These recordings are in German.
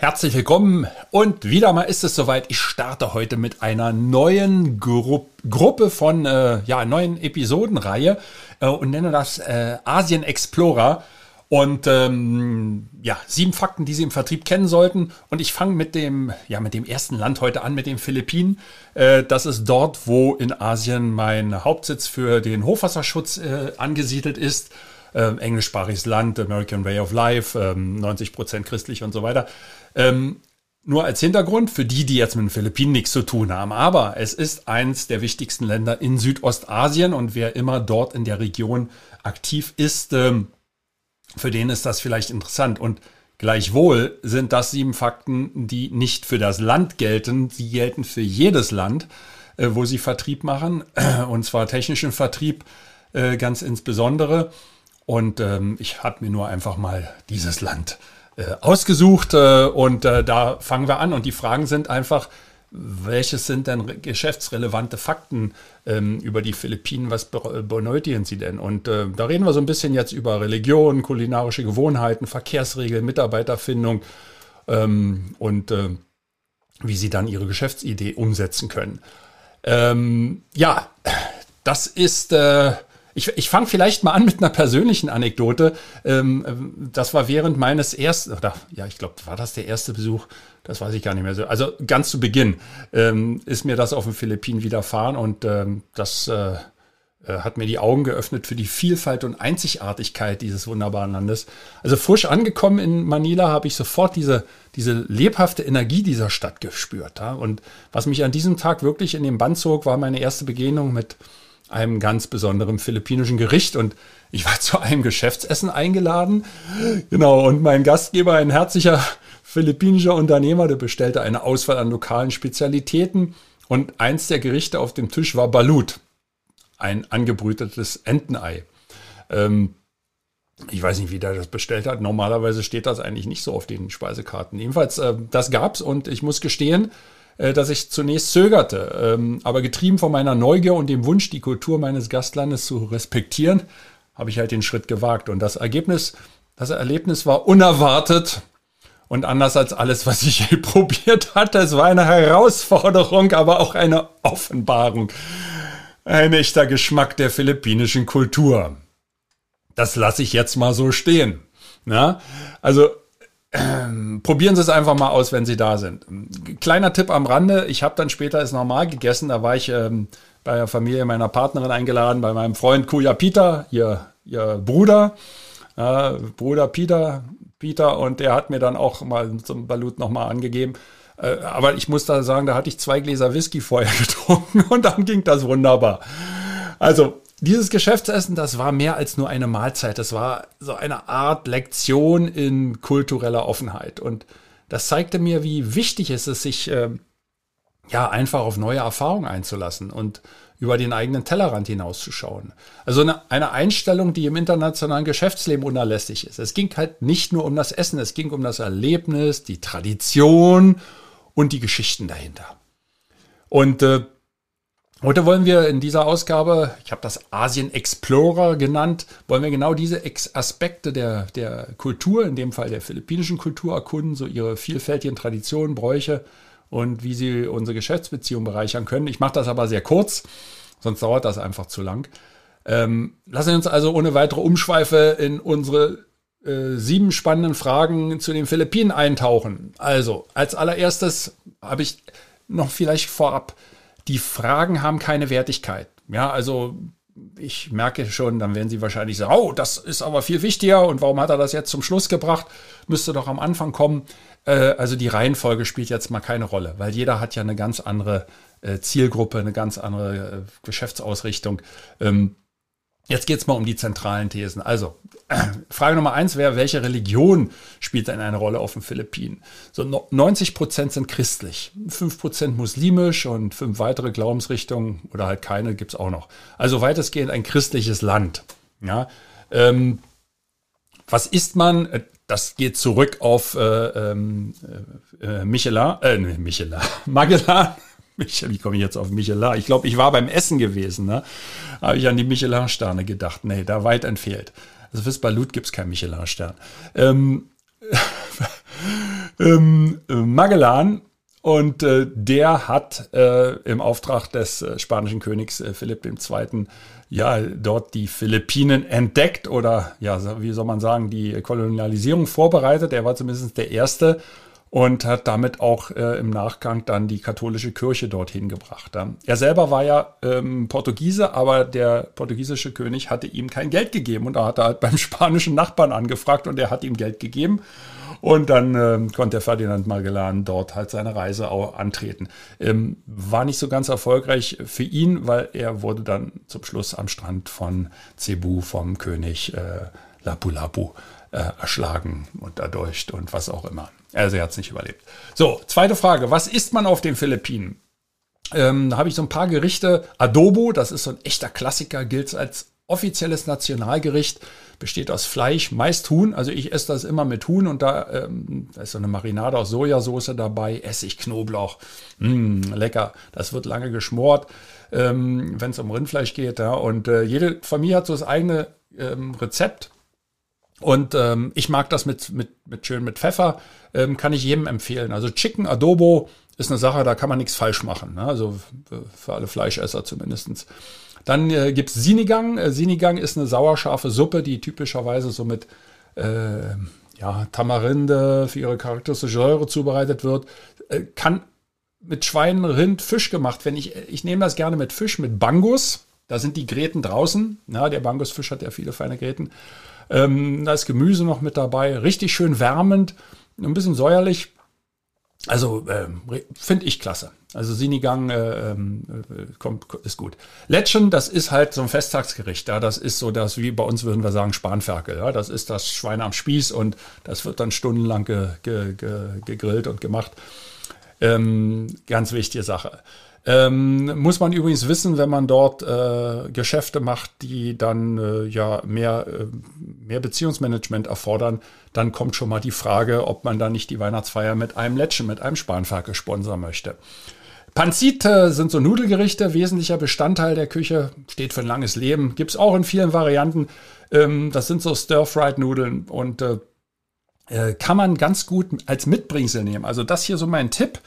Herzlich willkommen und wieder mal ist es soweit. Ich starte heute mit einer neuen Gru Gruppe von äh, ja neuen Episodenreihe äh, und nenne das äh, Asien Explorer und ähm, ja sieben Fakten, die Sie im Vertrieb kennen sollten. Und ich fange mit dem ja mit dem ersten Land heute an, mit den Philippinen. Äh, das ist dort, wo in Asien mein Hauptsitz für den Hochwasserschutz äh, angesiedelt ist äh, englischsprachiges Land, American Way of Life, ähm, 90 Prozent christlich und so weiter. Ähm, nur als Hintergrund für die, die jetzt mit den Philippinen nichts zu tun haben. Aber es ist eins der wichtigsten Länder in Südostasien und wer immer dort in der Region aktiv ist, ähm, für den ist das vielleicht interessant. Und gleichwohl sind das sieben Fakten, die nicht für das Land gelten, sie gelten für jedes Land, äh, wo sie Vertrieb machen, und zwar technischen Vertrieb äh, ganz insbesondere. Und ähm, ich habe mir nur einfach mal dieses Land äh, ausgesucht äh, und äh, da fangen wir an. Und die Fragen sind einfach, welches sind denn geschäftsrelevante Fakten ähm, über die Philippinen? Was benötigen sie denn? Und äh, da reden wir so ein bisschen jetzt über Religion, kulinarische Gewohnheiten, Verkehrsregeln, Mitarbeiterfindung ähm, und äh, wie sie dann ihre Geschäftsidee umsetzen können. Ähm, ja, das ist äh, ich, ich fange vielleicht mal an mit einer persönlichen Anekdote. Ähm, das war während meines ersten, oder ja, ich glaube, war das der erste Besuch? Das weiß ich gar nicht mehr so. Also ganz zu Beginn ähm, ist mir das auf den Philippinen widerfahren und ähm, das äh, äh, hat mir die Augen geöffnet für die Vielfalt und Einzigartigkeit dieses wunderbaren Landes. Also frisch angekommen in Manila habe ich sofort diese, diese lebhafte Energie dieser Stadt gespürt. Ja? Und was mich an diesem Tag wirklich in den Bann zog, war meine erste Begegnung mit einem ganz besonderen philippinischen Gericht und ich war zu einem Geschäftsessen eingeladen. Genau, und mein Gastgeber, ein herzlicher philippinischer Unternehmer, der bestellte eine Auswahl an lokalen Spezialitäten und eins der Gerichte auf dem Tisch war Balut, ein angebrütetes Entenei. Ähm, ich weiß nicht, wie der das bestellt hat. Normalerweise steht das eigentlich nicht so auf den Speisekarten. Jedenfalls, äh, das gab's und ich muss gestehen, dass ich zunächst zögerte. Ähm, aber getrieben von meiner Neugier und dem Wunsch, die Kultur meines Gastlandes zu respektieren, habe ich halt den Schritt gewagt. Und das Ergebnis, das Erlebnis war unerwartet und anders als alles, was ich je probiert hatte. Es war eine Herausforderung, aber auch eine Offenbarung. Ein echter Geschmack der philippinischen Kultur. Das lasse ich jetzt mal so stehen. Na? Also ähm, probieren Sie es einfach mal aus, wenn Sie da sind. Kleiner Tipp am Rande, ich habe dann später es normal gegessen, da war ich ähm, bei der Familie meiner Partnerin eingeladen, bei meinem Freund Kuya Peter, ihr, ihr Bruder, äh, Bruder Peter, Peter, und der hat mir dann auch mal zum Balut nochmal angegeben. Äh, aber ich muss da sagen, da hatte ich zwei Gläser Whisky vorher getrunken und dann ging das wunderbar. Also dieses Geschäftsessen, das war mehr als nur eine Mahlzeit. Das war so eine Art Lektion in kultureller Offenheit. Und das zeigte mir, wie wichtig es ist, sich äh, ja einfach auf neue Erfahrungen einzulassen und über den eigenen Tellerrand hinauszuschauen. Also eine, eine Einstellung, die im internationalen Geschäftsleben unerlässlich ist. Es ging halt nicht nur um das Essen, es ging um das Erlebnis, die Tradition und die Geschichten dahinter. Und äh, Heute wollen wir in dieser Ausgabe, ich habe das Asien Explorer genannt, wollen wir genau diese Aspekte der, der Kultur, in dem Fall der philippinischen Kultur erkunden, so ihre vielfältigen Traditionen, Bräuche und wie sie unsere Geschäftsbeziehungen bereichern können. Ich mache das aber sehr kurz, sonst dauert das einfach zu lang. Ähm, lassen wir uns also ohne weitere Umschweife in unsere äh, sieben spannenden Fragen zu den Philippinen eintauchen. Also, als allererstes habe ich noch vielleicht vorab die Fragen haben keine Wertigkeit. Ja, also ich merke schon, dann werden Sie wahrscheinlich sagen, oh, das ist aber viel wichtiger und warum hat er das jetzt zum Schluss gebracht? Müsste doch am Anfang kommen. Äh, also die Reihenfolge spielt jetzt mal keine Rolle, weil jeder hat ja eine ganz andere äh, Zielgruppe, eine ganz andere äh, Geschäftsausrichtung. Jetzt geht's mal um die zentralen Thesen. Also, Frage Nummer eins wäre, welche Religion spielt denn eine Rolle auf den Philippinen? So 90 Prozent sind christlich, 5 Prozent muslimisch und fünf weitere Glaubensrichtungen oder halt keine gibt's auch noch. Also weitestgehend ein christliches Land. Ja, ähm, was isst man? Das geht zurück auf äh, ähm, äh, Michelin, äh, Michelin, Magellan. Wie komme ich jetzt auf Michelin? Ich glaube, ich war beim Essen gewesen. Ne? Habe ich an die Michelin-Sterne gedacht. Nee, da weit entfehlt. Also fürs Balut gibt es keinen Michelin-Stern. Ähm, ähm, Magellan und äh, der hat äh, im Auftrag des äh, spanischen Königs äh, Philipp II. ja dort die Philippinen entdeckt oder ja, wie soll man sagen, die Kolonialisierung vorbereitet. Er war zumindest der Erste und hat damit auch äh, im Nachgang dann die katholische Kirche dorthin gebracht. Er selber war ja ähm, Portugiese, aber der portugiesische König hatte ihm kein Geld gegeben und da hat er halt beim spanischen Nachbarn angefragt und er hat ihm Geld gegeben. Und dann ähm, konnte Ferdinand Magellan dort halt seine Reise auch antreten. Ähm, war nicht so ganz erfolgreich für ihn, weil er wurde dann zum Schluss am Strand von Cebu vom König äh, Lapu-Lapu äh, erschlagen und erdolcht und was auch immer. Also er hat es nicht überlebt. So, zweite Frage. Was isst man auf den Philippinen? Ähm, da habe ich so ein paar Gerichte. Adobo, das ist so ein echter Klassiker, gilt als offizielles Nationalgericht, besteht aus Fleisch, meist Huhn. Also ich esse das immer mit Huhn und da, ähm, da ist so eine Marinade aus Sojasauce dabei, Essig, Knoblauch. Mmh, lecker. Das wird lange geschmort, ähm, wenn es um Rindfleisch geht. Ja. Und äh, jede Familie hat so das eigene ähm, Rezept. Und ähm, ich mag das mit, mit, mit schön mit Pfeffer, ähm, kann ich jedem empfehlen. Also Chicken Adobo ist eine Sache, da kann man nichts falsch machen. Ne? Also für alle Fleischesser zumindestens. Dann äh, gibt's Sinigang. Äh, Sinigang ist eine sauerscharfe Suppe, die typischerweise so mit äh, ja, Tamarinde für ihre charakteristische Säure zubereitet wird. Äh, kann mit Schwein, Rind, Fisch gemacht werden. Ich, ich nehme das gerne mit Fisch, mit Bangus. Da sind die Gräten draußen. Ja, der Bangusfisch hat ja viele feine Gräten. Ähm, da ist Gemüse noch mit dabei, richtig schön wärmend, ein bisschen säuerlich. Also ähm, finde ich klasse. Also Sinigang äh, ähm, äh, kommt, ist gut. Letschen, das ist halt so ein Festtagsgericht. Ja? Das ist so das, wie bei uns würden wir sagen, Spanferkel. Ja? Das ist das Schwein am Spieß und das wird dann stundenlang ge, ge, ge, gegrillt und gemacht. Ähm, ganz wichtige Sache. Ähm, muss man übrigens wissen, wenn man dort äh, Geschäfte macht, die dann äh, ja mehr, äh, mehr Beziehungsmanagement erfordern, dann kommt schon mal die Frage, ob man da nicht die Weihnachtsfeier mit einem Letschen, mit einem Spanferkel sponsern möchte. Panzite sind so Nudelgerichte, wesentlicher Bestandteil der Küche, steht für ein langes Leben, gibt es auch in vielen Varianten. Ähm, das sind so Stir-Fried-Nudeln und äh, äh, kann man ganz gut als Mitbringsel nehmen. Also das hier so mein Tipp.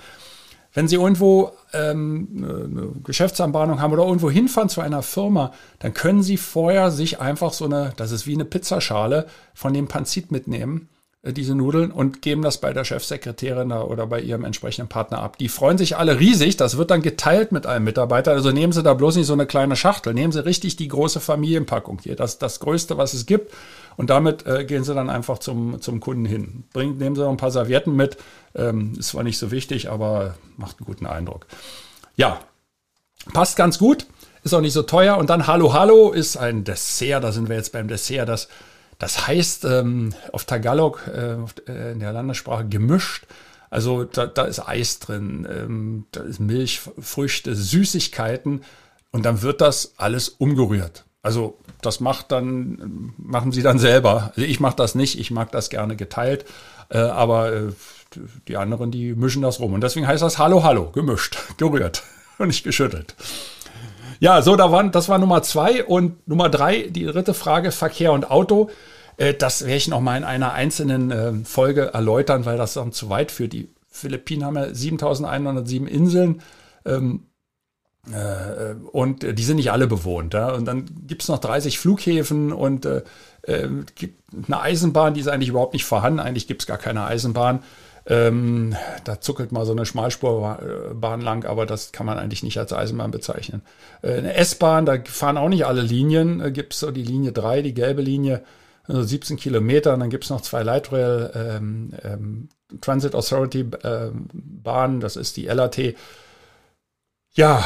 Wenn Sie irgendwo ähm, eine Geschäftsanbahnung haben oder irgendwo hinfahren zu einer Firma, dann können Sie vorher sich einfach so eine, das ist wie eine Pizzaschale, von dem Panzit mitnehmen, äh, diese Nudeln, und geben das bei der Chefsekretärin oder bei ihrem entsprechenden Partner ab. Die freuen sich alle riesig, das wird dann geteilt mit einem Mitarbeiter. Also nehmen Sie da bloß nicht so eine kleine Schachtel, nehmen Sie richtig die große Familienpackung hier, das das Größte, was es gibt. Und damit äh, gehen Sie dann einfach zum, zum Kunden hin. Bringen, nehmen Sie noch ein paar Servietten mit, ähm, ist zwar nicht so wichtig, aber macht einen guten Eindruck. Ja, passt ganz gut, ist auch nicht so teuer. Und dann Hallo Hallo ist ein Dessert, da sind wir jetzt beim Dessert, das, das heißt ähm, auf Tagalog, äh, äh, in der Landessprache gemischt. Also da, da ist Eis drin, ähm, da ist Milch, Früchte, Süßigkeiten und dann wird das alles umgerührt. Also das macht dann, machen sie dann selber. Also ich mache das nicht, ich mag das gerne geteilt, äh, aber äh, die anderen, die mischen das rum. Und deswegen heißt das Hallo, Hallo, gemischt, gerührt und nicht geschüttelt. Ja, so, da waren, das war Nummer zwei. Und Nummer drei, die dritte Frage, Verkehr und Auto. Äh, das werde ich noch mal in einer einzelnen äh, Folge erläutern, weil das dann zu weit führt. Die Philippinen haben ja 7107 Inseln. Ähm, äh, und die sind nicht alle bewohnt. Und dann gibt es noch 30 Flughäfen und äh, gibt eine Eisenbahn, die ist eigentlich überhaupt nicht vorhanden. Eigentlich gibt es gar keine Eisenbahn. Ähm, da zuckelt mal so eine Schmalspurbahn lang, aber das kann man eigentlich nicht als Eisenbahn bezeichnen. Äh, eine S-Bahn, da fahren auch nicht alle Linien. Äh, gibt es so die Linie 3, die gelbe Linie, also 17 Kilometer. Und dann gibt es noch zwei Lightrail ähm, ähm, Transit Authority äh, Bahnen, das ist die LAT. Ja,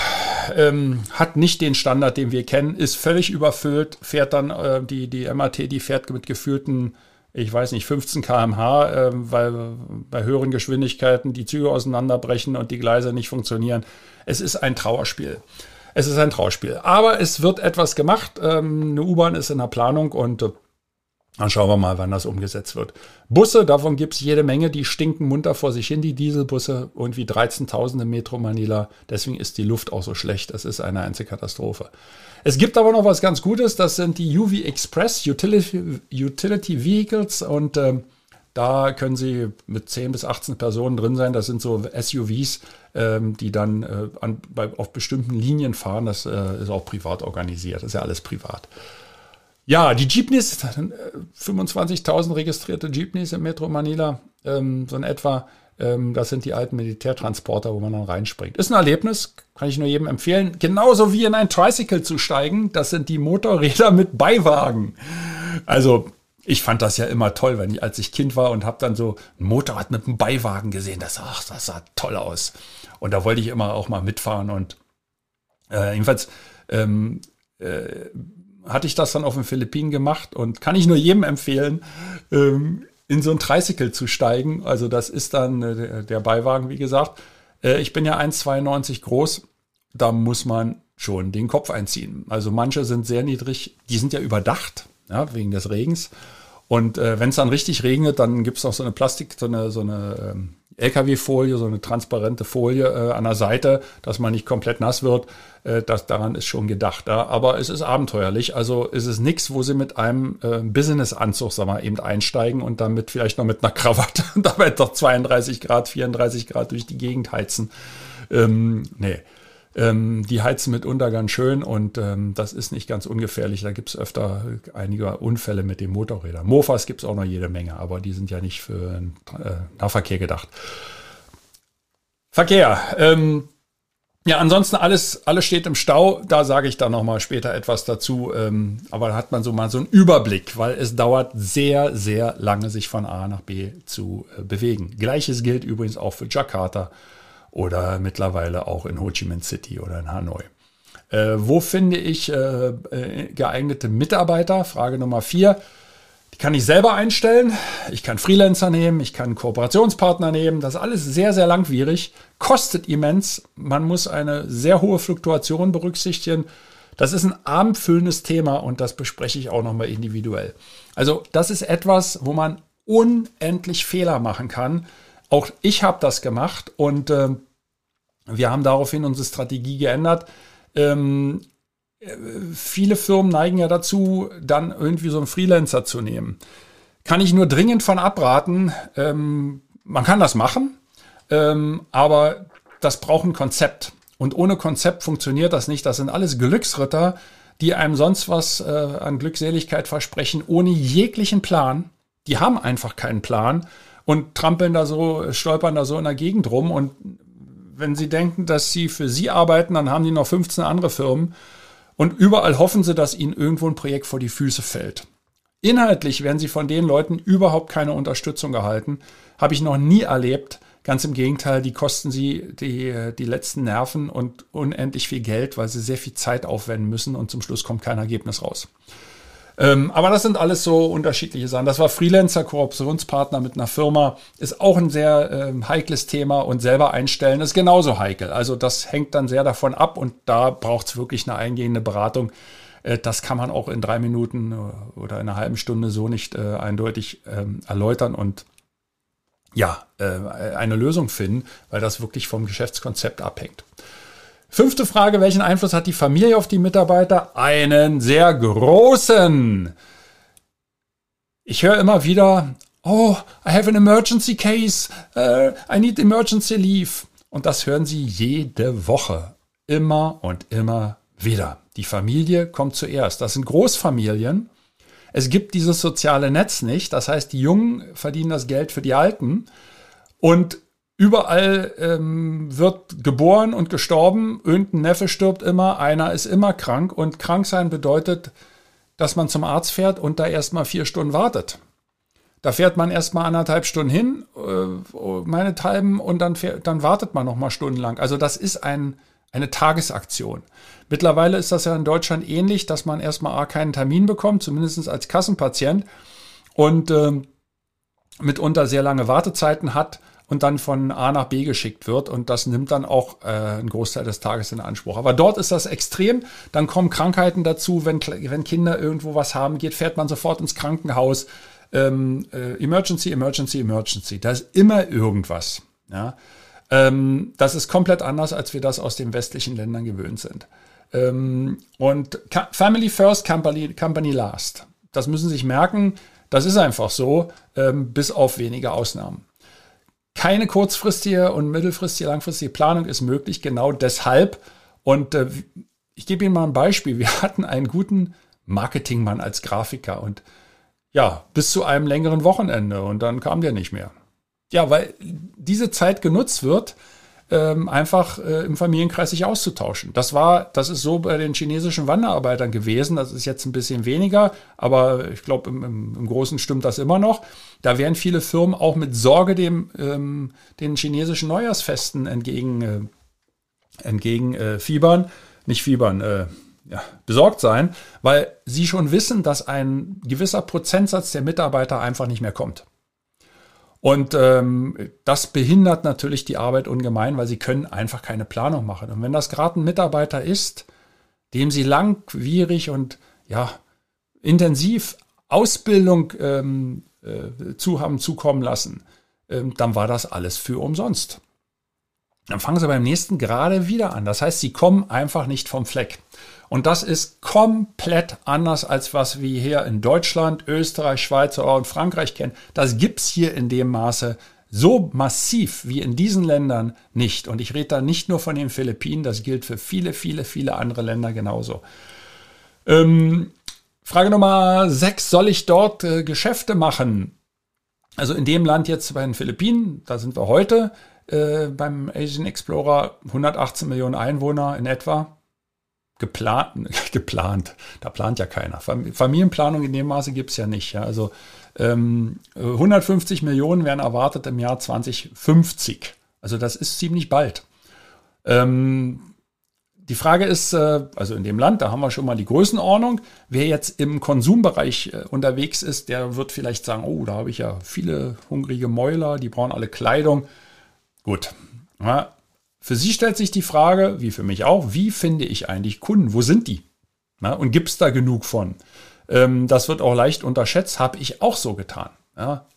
ähm, hat nicht den Standard, den wir kennen, ist völlig überfüllt, fährt dann äh, die, die MAT, die fährt mit geführten, ich weiß nicht, 15 km/h, äh, weil bei höheren Geschwindigkeiten die Züge auseinanderbrechen und die Gleise nicht funktionieren. Es ist ein Trauerspiel. Es ist ein Trauerspiel. Aber es wird etwas gemacht. Ähm, eine U-Bahn ist in der Planung und äh, dann schauen wir mal, wann das umgesetzt wird. Busse, davon gibt es jede Menge, die stinken munter vor sich hin, die Dieselbusse, irgendwie 13.000 im Metro Manila. Deswegen ist die Luft auch so schlecht. Das ist eine einzige Katastrophe. Es gibt aber noch was ganz Gutes, das sind die UV Express Utility, Utility Vehicles und äh, da können Sie mit 10 bis 18 Personen drin sein. Das sind so SUVs, ähm, die dann äh, an, bei, auf bestimmten Linien fahren. Das äh, ist auch privat organisiert. Das ist ja alles privat. Ja, die Jeepneys, 25.000 äh, registrierte Jeepneys im Metro Manila, ähm, so in etwa. Ähm, das sind die alten Militärtransporter, wo man dann reinspringt. Ist ein Erlebnis, kann ich nur jedem empfehlen. Genauso wie in ein Tricycle zu steigen. Das sind die Motorräder mit Beiwagen. Also ich fand das ja immer toll, wenn ich, als ich Kind war und habe dann so ein Motorrad mit einem Beiwagen gesehen. Das, ach, das sah toll aus. Und da wollte ich immer auch mal mitfahren. Und äh, jedenfalls ähm, äh, hatte ich das dann auf den Philippinen gemacht und kann ich nur jedem empfehlen, ähm, in so ein Tricycle zu steigen. Also das ist dann äh, der Beiwagen, wie gesagt. Äh, ich bin ja 1,92 groß. Da muss man schon den Kopf einziehen. Also manche sind sehr niedrig, die sind ja überdacht, ja, wegen des Regens. Und äh, wenn es dann richtig regnet, dann gibt es noch so eine Plastik, so eine, so eine ähm, LKW-Folie, so eine transparente Folie äh, an der Seite, dass man nicht komplett nass wird. Äh, das, daran ist schon gedacht. Ja? Aber es ist abenteuerlich. Also ist es nichts, wo sie mit einem äh, Business-Anzug, sag mal, eben einsteigen und damit vielleicht noch mit einer Krawatte und dabei doch 32 Grad, 34 Grad durch die Gegend heizen. Ähm, nee. Ähm, die heizen mitunter ganz schön und ähm, das ist nicht ganz ungefährlich. Da gibt es öfter einige Unfälle mit den Motorrädern. Mofas gibt es auch noch jede Menge, aber die sind ja nicht für äh, Nahverkehr gedacht. Verkehr. Ähm, ja, ansonsten alles, alles steht im Stau. Da sage ich dann nochmal später etwas dazu. Ähm, aber da hat man so mal so einen Überblick, weil es dauert sehr, sehr lange, sich von A nach B zu äh, bewegen. Gleiches gilt übrigens auch für Jakarta oder mittlerweile auch in Ho Chi Minh City oder in Hanoi. Äh, wo finde ich äh, äh, geeignete Mitarbeiter? Frage Nummer vier. Die kann ich selber einstellen. Ich kann Freelancer nehmen, ich kann Kooperationspartner nehmen. Das ist alles sehr, sehr langwierig, kostet immens. Man muss eine sehr hohe Fluktuation berücksichtigen. Das ist ein abendfüllendes Thema und das bespreche ich auch nochmal individuell. Also das ist etwas, wo man unendlich Fehler machen kann. Auch ich habe das gemacht und äh, wir haben daraufhin unsere Strategie geändert. Ähm, viele Firmen neigen ja dazu, dann irgendwie so einen Freelancer zu nehmen. Kann ich nur dringend von abraten. Ähm, man kann das machen, ähm, aber das braucht ein Konzept. Und ohne Konzept funktioniert das nicht. Das sind alles Glücksritter, die einem sonst was äh, an Glückseligkeit versprechen, ohne jeglichen Plan. Die haben einfach keinen Plan und trampeln da so, stolpern da so in der Gegend rum. Und wenn sie denken, dass sie für sie arbeiten, dann haben die noch 15 andere Firmen. Und überall hoffen sie, dass ihnen irgendwo ein Projekt vor die Füße fällt. Inhaltlich werden sie von den Leuten überhaupt keine Unterstützung gehalten. Habe ich noch nie erlebt. Ganz im Gegenteil, die kosten sie die, die letzten Nerven und unendlich viel Geld, weil sie sehr viel Zeit aufwenden müssen und zum Schluss kommt kein Ergebnis raus. Ähm, aber das sind alles so unterschiedliche Sachen. Das war Freelancer, Kooperationspartner mit einer Firma, ist auch ein sehr ähm, heikles Thema und selber einstellen ist genauso heikel. Also das hängt dann sehr davon ab und da braucht es wirklich eine eingehende Beratung. Äh, das kann man auch in drei Minuten äh, oder in einer halben Stunde so nicht äh, eindeutig ähm, erläutern und ja, äh, eine Lösung finden, weil das wirklich vom Geschäftskonzept abhängt. Fünfte Frage, welchen Einfluss hat die Familie auf die Mitarbeiter? Einen sehr großen. Ich höre immer wieder, oh, I have an emergency case, uh, I need emergency leave. Und das hören Sie jede Woche. Immer und immer wieder. Die Familie kommt zuerst. Das sind Großfamilien. Es gibt dieses soziale Netz nicht. Das heißt, die Jungen verdienen das Geld für die Alten. Und Überall ähm, wird geboren und gestorben, irgendein Neffe stirbt immer, einer ist immer krank und krank sein bedeutet, dass man zum Arzt fährt und da erstmal vier Stunden wartet. Da fährt man erstmal anderthalb Stunden hin, äh, meinethalben, und dann, fährt, dann wartet man nochmal stundenlang. Also das ist ein, eine Tagesaktion. Mittlerweile ist das ja in Deutschland ähnlich, dass man erstmal A, keinen Termin bekommt, zumindest als Kassenpatient, und äh, mitunter sehr lange Wartezeiten hat und dann von A nach B geschickt wird. Und das nimmt dann auch äh, einen Großteil des Tages in Anspruch. Aber dort ist das extrem. Dann kommen Krankheiten dazu. Wenn, wenn Kinder irgendwo was haben, geht, fährt man sofort ins Krankenhaus. Ähm, äh, Emergency, Emergency, Emergency. Da ist immer irgendwas. Ja? Ähm, das ist komplett anders, als wir das aus den westlichen Ländern gewöhnt sind. Ähm, und Family First, Company, Company Last. Das müssen Sie sich merken. Das ist einfach so, ähm, bis auf wenige Ausnahmen. Keine kurzfristige und mittelfristige, langfristige Planung ist möglich, genau deshalb. Und äh, ich gebe Ihnen mal ein Beispiel. Wir hatten einen guten Marketingmann als Grafiker und ja, bis zu einem längeren Wochenende und dann kam der nicht mehr. Ja, weil diese Zeit genutzt wird, ähm, einfach äh, im Familienkreis sich auszutauschen. Das war, das ist so bei den chinesischen Wanderarbeitern gewesen. Das ist jetzt ein bisschen weniger, aber ich glaube, im, im, im, Großen stimmt das immer noch. Da werden viele Firmen auch mit Sorge dem, ähm, den chinesischen Neujahrsfesten entgegen, äh, entgegen äh, fiebern, nicht fiebern, äh, ja, besorgt sein, weil sie schon wissen, dass ein gewisser Prozentsatz der Mitarbeiter einfach nicht mehr kommt. Und ähm, das behindert natürlich die Arbeit ungemein, weil sie können einfach keine Planung machen. Und wenn das gerade ein Mitarbeiter ist, dem sie langwierig und ja intensiv Ausbildung ähm, äh, zu haben zukommen lassen, ähm, dann war das alles für umsonst. Dann fangen sie beim nächsten gerade wieder an. Das heißt, sie kommen einfach nicht vom Fleck. Und das ist komplett anders als was wir hier in Deutschland, Österreich, Schweiz und Frankreich kennen. Das gibt's hier in dem Maße so massiv wie in diesen Ländern nicht. Und ich rede da nicht nur von den Philippinen, das gilt für viele, viele, viele andere Länder genauso. Ähm, Frage Nummer 6, soll ich dort äh, Geschäfte machen? Also in dem Land jetzt bei den Philippinen, da sind wir heute äh, beim Asian Explorer, 118 Millionen Einwohner in etwa geplant, geplant, da plant ja keiner. Familienplanung in dem Maße gibt es ja nicht. Ja. Also ähm, 150 Millionen werden erwartet im Jahr 2050. Also das ist ziemlich bald. Ähm, die Frage ist, äh, also in dem Land, da haben wir schon mal die Größenordnung. Wer jetzt im Konsumbereich äh, unterwegs ist, der wird vielleicht sagen, oh, da habe ich ja viele hungrige Mäuler, die brauchen alle Kleidung. Gut, ja, für Sie stellt sich die Frage, wie für mich auch, wie finde ich eigentlich Kunden? Wo sind die? Na, und gibt es da genug von? Ähm, das wird auch leicht unterschätzt, habe ich auch so getan. Ja?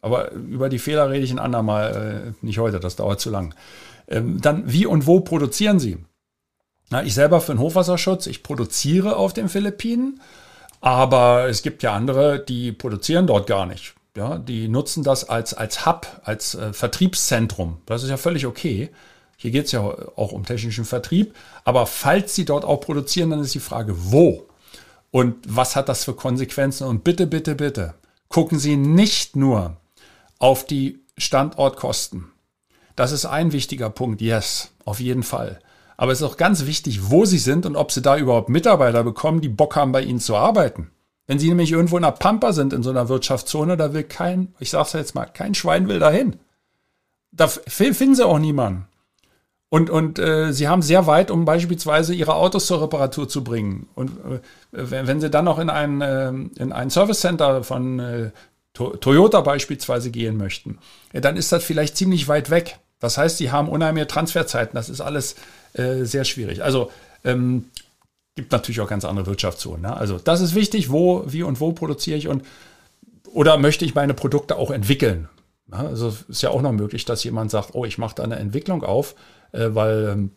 Aber über die Fehler rede ich ein andermal, äh, nicht heute, das dauert zu lang. Ähm, dann, wie und wo produzieren Sie? Na, ich selber für den Hochwasserschutz, ich produziere auf den Philippinen, aber es gibt ja andere, die produzieren dort gar nicht. Ja, die nutzen das als, als Hub, als äh, Vertriebszentrum. Das ist ja völlig okay. Hier geht es ja auch um technischen Vertrieb. Aber falls sie dort auch produzieren, dann ist die Frage, wo? Und was hat das für Konsequenzen? Und bitte, bitte, bitte, gucken Sie nicht nur auf die Standortkosten. Das ist ein wichtiger Punkt, yes, auf jeden Fall. Aber es ist auch ganz wichtig, wo Sie sind und ob Sie da überhaupt Mitarbeiter bekommen, die Bock haben, bei Ihnen zu arbeiten. Wenn Sie nämlich irgendwo in der Pampa sind, in so einer Wirtschaftszone, da will kein, ich sag's jetzt mal, kein Schwein will dahin. Da finden Sie auch niemanden. Und, und äh, sie haben sehr weit, um beispielsweise ihre Autos zur Reparatur zu bringen. Und äh, wenn sie dann noch in ein, äh, in ein Service Center von äh, to Toyota beispielsweise gehen möchten, ja, dann ist das vielleicht ziemlich weit weg. Das heißt, sie haben unheimliche Transferzeiten. Das ist alles äh, sehr schwierig. Also ähm, gibt natürlich auch ganz andere Wirtschaftszonen. Ne? Also das ist wichtig, wo, wie und wo produziere ich und oder möchte ich meine Produkte auch entwickeln? Ja, also ist ja auch noch möglich, dass jemand sagt, oh, ich mache da eine Entwicklung auf, äh, weil ähm,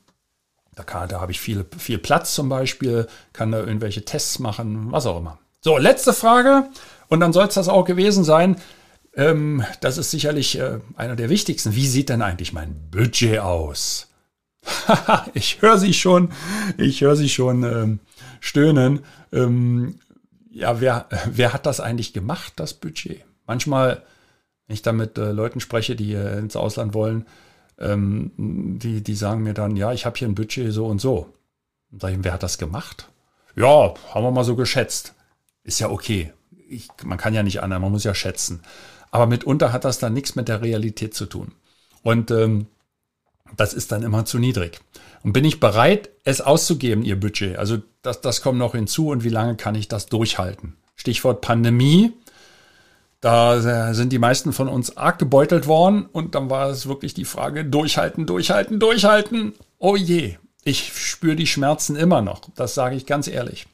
da, da habe ich viel, viel Platz zum Beispiel, kann da irgendwelche Tests machen, was auch immer. So, letzte Frage und dann soll es das auch gewesen sein. Ähm, das ist sicherlich äh, einer der wichtigsten. Wie sieht denn eigentlich mein Budget aus? ich höre sie schon, ich höre sie schon ähm, stöhnen. Ähm, ja, wer, wer hat das eigentlich gemacht, das Budget? Manchmal, wenn ich da mit äh, Leuten spreche, die äh, ins Ausland wollen, ähm, die, die sagen mir dann, ja, ich habe hier ein Budget so und so. Und sage ich, wer hat das gemacht? Ja, haben wir mal so geschätzt. Ist ja okay. Ich, man kann ja nicht anders, man muss ja schätzen. Aber mitunter hat das dann nichts mit der Realität zu tun. Und ähm, das ist dann immer zu niedrig. Und bin ich bereit, es auszugeben, Ihr Budget? Also das, das kommt noch hinzu und wie lange kann ich das durchhalten? Stichwort Pandemie. Da äh, sind die meisten von uns arg gebeutelt worden und dann war es wirklich die Frage, durchhalten, durchhalten, durchhalten. Oh je, ich spüre die Schmerzen immer noch. Das sage ich ganz ehrlich.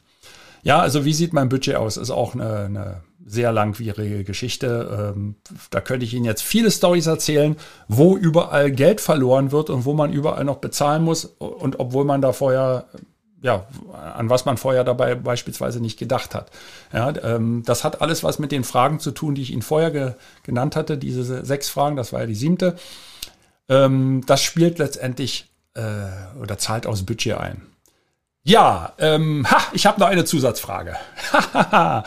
Ja, also wie sieht mein Budget aus? Ist auch eine, eine sehr langwierige Geschichte. Ähm, da könnte ich Ihnen jetzt viele Stories erzählen, wo überall Geld verloren wird und wo man überall noch bezahlen muss und obwohl man da vorher ja, an was man vorher dabei beispielsweise nicht gedacht hat. Ja, ähm, das hat alles was mit den Fragen zu tun, die ich Ihnen vorher ge genannt hatte, diese sechs Fragen, das war ja die siebte. Ähm, das spielt letztendlich äh, oder zahlt aus Budget ein. Ja, ähm, ha, ich habe noch eine Zusatzfrage.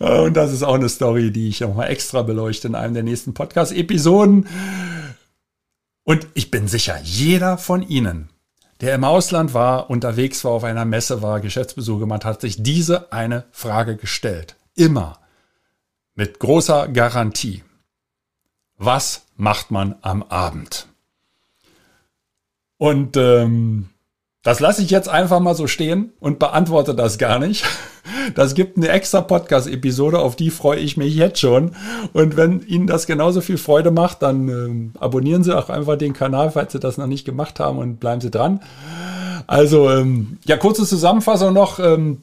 Und das ist auch eine Story, die ich nochmal extra beleuchte in einem der nächsten Podcast-Episoden. Und ich bin sicher, jeder von Ihnen, der im Ausland war, unterwegs war, auf einer Messe war, Geschäftsbesuche gemacht hat, sich diese eine Frage gestellt. Immer. Mit großer Garantie. Was macht man am Abend? Und ähm, das lasse ich jetzt einfach mal so stehen und beantworte das gar nicht. Das gibt eine extra Podcast-Episode, auf die freue ich mich jetzt schon. Und wenn Ihnen das genauso viel Freude macht, dann ähm, abonnieren Sie auch einfach den Kanal, falls Sie das noch nicht gemacht haben und bleiben Sie dran. Also, ähm, ja, kurze Zusammenfassung noch. Ähm,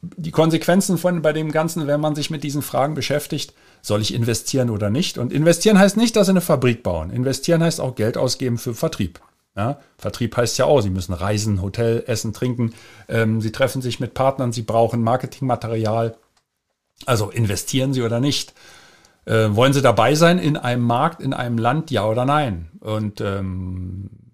die Konsequenzen von bei dem Ganzen, wenn man sich mit diesen Fragen beschäftigt, soll ich investieren oder nicht? Und investieren heißt nicht, dass Sie eine Fabrik bauen. Investieren heißt auch Geld ausgeben für Vertrieb. Ja, Vertrieb heißt ja auch, Sie müssen reisen, Hotel, essen, trinken. Ähm, Sie treffen sich mit Partnern, Sie brauchen Marketingmaterial. Also investieren Sie oder nicht. Äh, wollen Sie dabei sein in einem Markt, in einem Land, ja oder nein? Und ähm,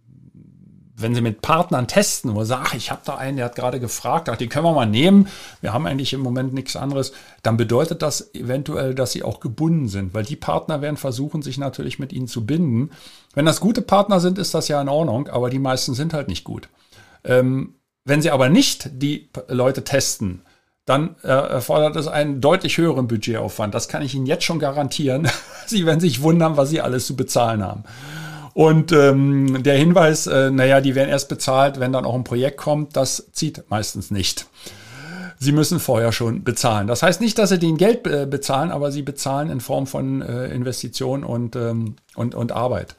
wenn Sie mit Partnern testen, wo Sie sagen, ich habe da einen, der hat gerade gefragt, ach, den können wir mal nehmen, wir haben eigentlich im Moment nichts anderes, dann bedeutet das eventuell, dass Sie auch gebunden sind, weil die Partner werden versuchen, sich natürlich mit Ihnen zu binden. Wenn das gute Partner sind, ist das ja in Ordnung, aber die meisten sind halt nicht gut. Ähm, wenn Sie aber nicht die Leute testen, dann äh, erfordert es einen deutlich höheren Budgetaufwand. Das kann ich Ihnen jetzt schon garantieren. Sie werden sich wundern, was Sie alles zu bezahlen haben. Und ähm, der Hinweis, äh, naja, die werden erst bezahlt, wenn dann auch ein Projekt kommt, das zieht meistens nicht. Sie müssen vorher schon bezahlen. Das heißt nicht, dass Sie den Geld äh, bezahlen, aber Sie bezahlen in Form von äh, Investition und, ähm, und, und Arbeit.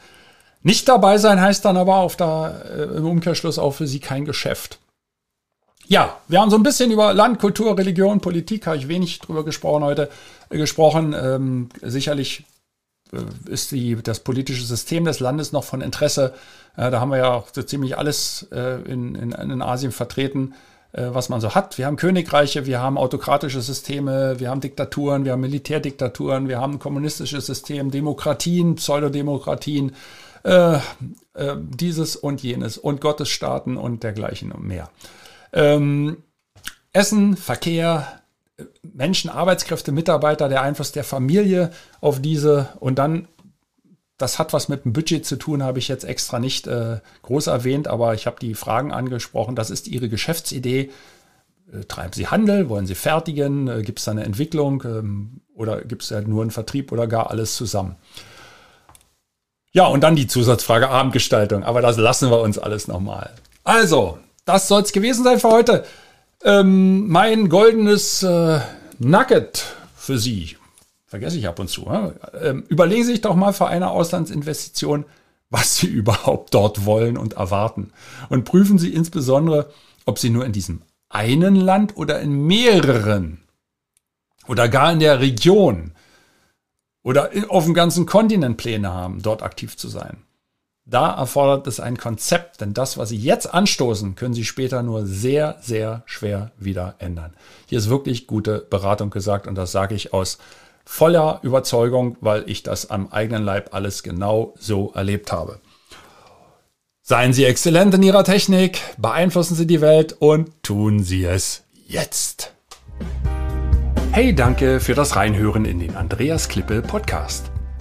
Nicht dabei sein heißt dann aber auf der, äh, im Umkehrschluss auch für Sie kein Geschäft. Ja, wir haben so ein bisschen über Land, Kultur, Religion, Politik, habe ich wenig drüber gesprochen heute, äh, gesprochen. Ähm, sicherlich ist die, das politische System des Landes noch von Interesse. Äh, da haben wir ja auch so ziemlich alles äh, in, in, in Asien vertreten, äh, was man so hat. Wir haben Königreiche, wir haben autokratische Systeme, wir haben Diktaturen, wir haben Militärdiktaturen, wir haben ein kommunistisches System, Demokratien, Pseudodemokratien, äh, äh, dieses und jenes und Gottesstaaten und dergleichen und mehr. Ähm, Essen, Verkehr, Menschen, Arbeitskräfte, Mitarbeiter, der Einfluss der Familie auf diese und dann, das hat was mit dem Budget zu tun, habe ich jetzt extra nicht äh, groß erwähnt, aber ich habe die Fragen angesprochen. Das ist Ihre Geschäftsidee. Äh, treiben Sie Handel? Wollen Sie fertigen? Äh, gibt es da eine Entwicklung? Ähm, oder gibt es ja nur einen Vertrieb oder gar alles zusammen? Ja, und dann die Zusatzfrage Abendgestaltung, aber das lassen wir uns alles nochmal. Also, das soll es gewesen sein für heute. Ähm, mein goldenes äh, Nugget für Sie, vergesse ich ab und zu, ähm, überlegen Sie sich doch mal für eine Auslandsinvestition, was Sie überhaupt dort wollen und erwarten. Und prüfen Sie insbesondere, ob Sie nur in diesem einen Land oder in mehreren oder gar in der Region oder auf dem ganzen Kontinent Pläne haben, dort aktiv zu sein. Da erfordert es ein Konzept, denn das, was Sie jetzt anstoßen, können Sie später nur sehr, sehr schwer wieder ändern. Hier ist wirklich gute Beratung gesagt und das sage ich aus voller Überzeugung, weil ich das am eigenen Leib alles genau so erlebt habe. Seien Sie exzellent in Ihrer Technik, beeinflussen Sie die Welt und tun Sie es jetzt. Hey, danke für das Reinhören in den Andreas Klippe Podcast.